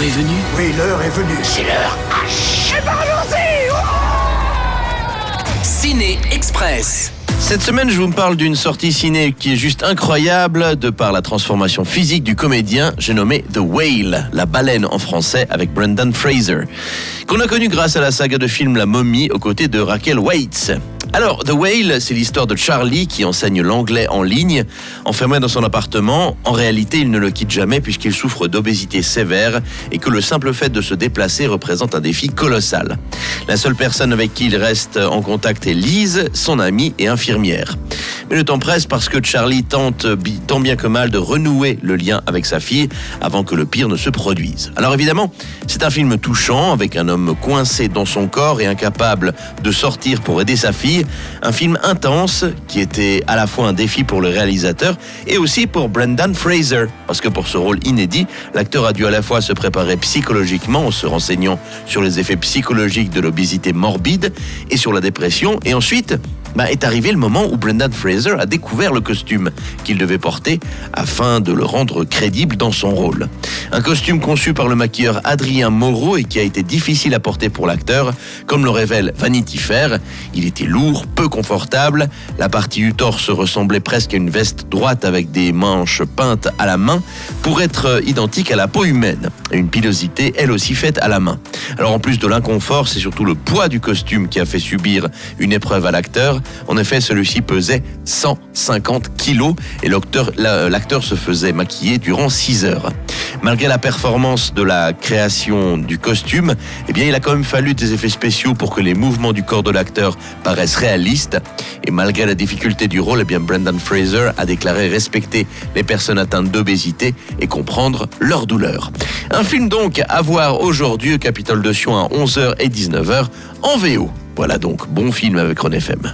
L'heure est venue. Oui, l'heure est venue. C'est l'heure. Ciné Express. Cette semaine, je vous parle d'une sortie ciné qui est juste incroyable de par la transformation physique du comédien. J'ai nommé The Whale, la baleine en français avec Brendan Fraser, qu'on a connu grâce à la saga de film La Momie aux côtés de Raquel Waits. Alors, The Whale, c'est l'histoire de Charlie qui enseigne l'anglais en ligne. Enfermé dans son appartement, en réalité, il ne le quitte jamais puisqu'il souffre d'obésité sévère et que le simple fait de se déplacer représente un défi colossal. La seule personne avec qui il reste en contact est Lise, son amie et infirmière. Mais le temps presse parce que Charlie tente tant bien que mal de renouer le lien avec sa fille avant que le pire ne se produise. Alors évidemment, c'est un film touchant avec un homme coincé dans son corps et incapable de sortir pour aider sa fille. Un film intense qui était à la fois un défi pour le réalisateur et aussi pour Brendan Fraser. Parce que pour ce rôle inédit, l'acteur a dû à la fois se préparer psychologiquement en se renseignant sur les effets psychologiques de l'obésité morbide et sur la dépression. Et ensuite, bah, est arrivé le moment où Brendan Fraser a découvert le costume qu'il devait porter afin de le rendre crédible dans son rôle. Un costume conçu par le maquilleur Adrien Moreau et qui a été difficile à porter pour l'acteur, comme le révèle Vanity Fair. Il était lourd, peu confortable, la partie du torse ressemblait presque à une veste droite avec des manches peintes à la main pour être identique à la peau humaine. Une pilosité, elle aussi faite à la main. Alors en plus de l'inconfort, c'est surtout le poids du costume qui a fait subir une épreuve à l'acteur. En effet, celui-ci pesait 150 kilos et l'acteur la- l'acteur se faisait maquiller durant 6 heures. Malgré la performance de la création du costume, eh bien, il a quand même fallu des effets spéciaux pour que les mouvements du corps de l'acteur paraissent réalistes. Et malgré la difficulté du rôle, eh bien, Brendan Fraser a déclaré respecter les personnes atteintes d'obésité et comprendre leur douleur. Un film donc à voir aujourd'hui au Capitole de Sion à 11h et 19h en VO. Voilà donc, bon film avec René FM.